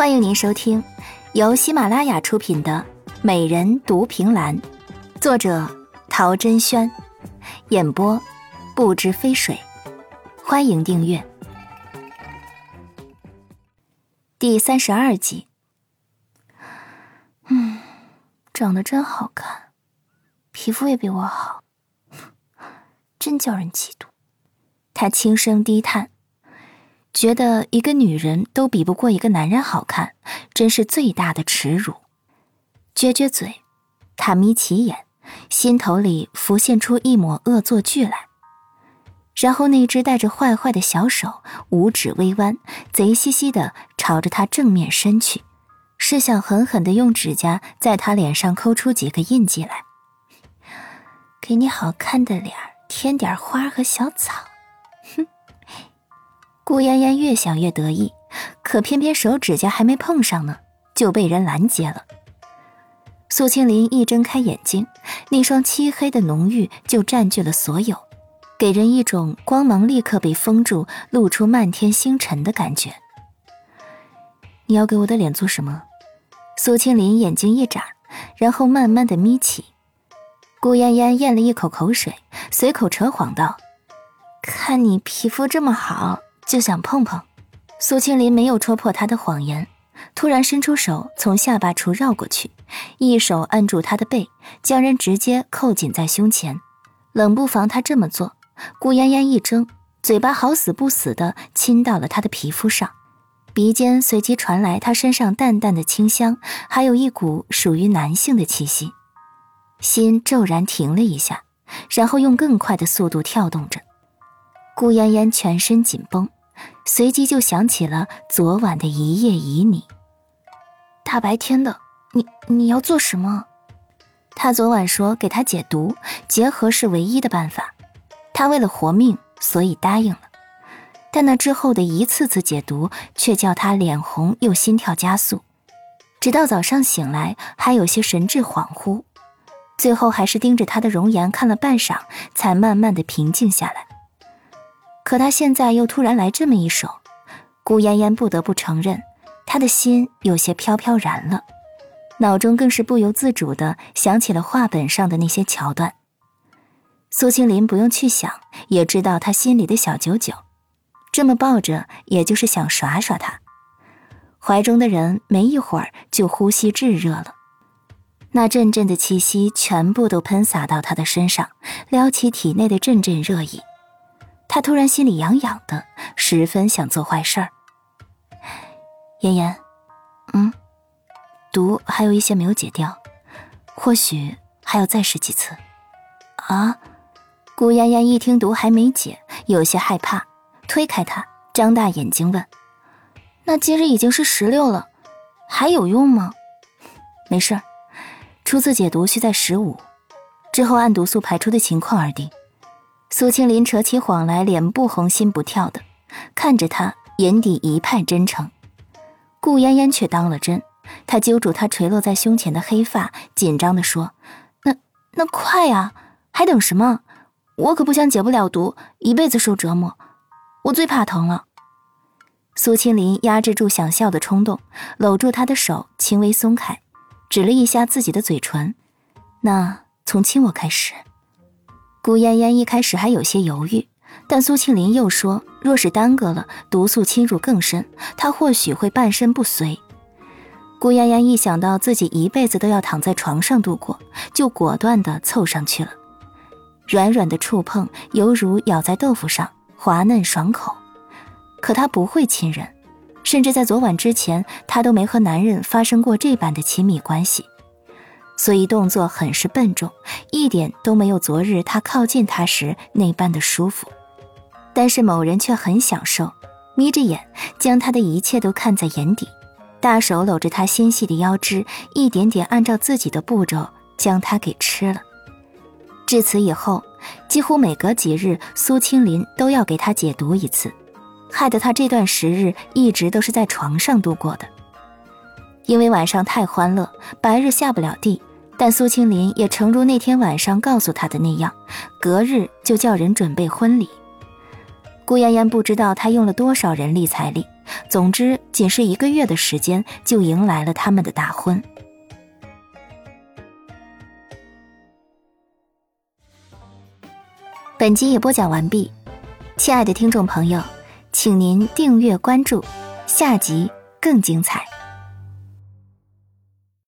欢迎您收听由喜马拉雅出品的《美人独凭栏》，作者陶珍轩，演播不知飞水。欢迎订阅第三十二集。嗯，长得真好看，皮肤也比我好，真叫人嫉妒。他轻声低叹。觉得一个女人都比不过一个男人好看，真是最大的耻辱。撅撅嘴，他眯起眼，心头里浮现出一抹恶作剧来。然后那只带着坏坏的小手，五指微弯，贼兮兮的朝着他正面伸去，是想狠狠的用指甲在他脸上抠出几个印记来，给你好看的脸添点花和小草。哼顾嫣嫣越想越得意，可偏偏手指甲还没碰上呢，就被人拦截了。苏青林一睁开眼睛，那双漆黑的浓郁就占据了所有，给人一种光芒立刻被封住，露出漫天星辰的感觉。你要给我的脸做什么？苏青林眼睛一眨，然后慢慢的眯起。顾嫣嫣咽了一口口水，随口扯谎道：“看你皮肤这么好。”就想碰碰，苏青林没有戳破他的谎言，突然伸出手从下巴处绕过去，一手按住他的背，将人直接扣紧在胸前。冷不防他这么做，顾嫣嫣一怔，嘴巴好死不死的亲到了他的皮肤上，鼻尖随即传来他身上淡淡的清香，还有一股属于男性的气息，心骤然停了一下，然后用更快的速度跳动着，顾嫣嫣全身紧绷。随即就想起了昨晚的一夜旖旎。大白天的，你你要做什么？他昨晚说给他解毒，结合是唯一的办法。他为了活命，所以答应了。但那之后的一次次解毒，却叫他脸红又心跳加速，直到早上醒来还有些神志恍惚，最后还是盯着他的容颜看了半晌，才慢慢的平静下来。可他现在又突然来这么一手，顾嫣嫣不得不承认，他的心有些飘飘然了，脑中更是不由自主的想起了画本上的那些桥段。苏青林不用去想，也知道他心里的小九九，这么抱着，也就是想耍耍他。怀中的人没一会儿就呼吸炙热了，那阵阵的气息全部都喷洒到他的身上，撩起体内的阵阵热意。他突然心里痒痒的，十分想做坏事儿。妍妍，嗯，毒还有一些没有解掉，或许还要再试几次。啊！顾妍妍一听毒还没解，有些害怕，推开他，张大眼睛问：“那今日已经是十六了，还有用吗？”没事，初次解毒需在十五，之后按毒素排出的情况而定。苏青林扯起谎来，脸不红心不跳的看着他，眼底一派真诚。顾嫣嫣却当了真，她揪住他垂落在胸前的黑发，紧张的说：“那那快呀，还等什么？我可不想解不了毒，一辈子受折磨。我最怕疼了。”苏青林压制住想笑的冲动，搂住他的手，轻微松开，指了一下自己的嘴唇：“那从亲我开始。”顾嫣嫣一开始还有些犹豫，但苏庆林又说：“若是耽搁了，毒素侵入更深，她或许会半身不遂。”顾嫣嫣一想到自己一辈子都要躺在床上度过，就果断地凑上去了。软软的触碰犹如咬在豆腐上，滑嫩爽口。可她不会亲人，甚至在昨晚之前，她都没和男人发生过这般的亲密关系。所以动作很是笨重，一点都没有昨日他靠近他时那般的舒服。但是某人却很享受，眯着眼将他的一切都看在眼底，大手搂着他纤细的腰肢，一点点按照自己的步骤将他给吃了。至此以后，几乎每隔几日，苏青林都要给他解毒一次，害得他这段时日一直都是在床上度过的。因为晚上太欢乐，白日下不了地。但苏青林也诚如那天晚上告诉他的那样，隔日就叫人准备婚礼。顾妍妍不知道她用了多少人力财力，总之，仅是一个月的时间，就迎来了他们的大婚。本集也播讲完毕，亲爱的听众朋友，请您订阅关注，下集更精彩。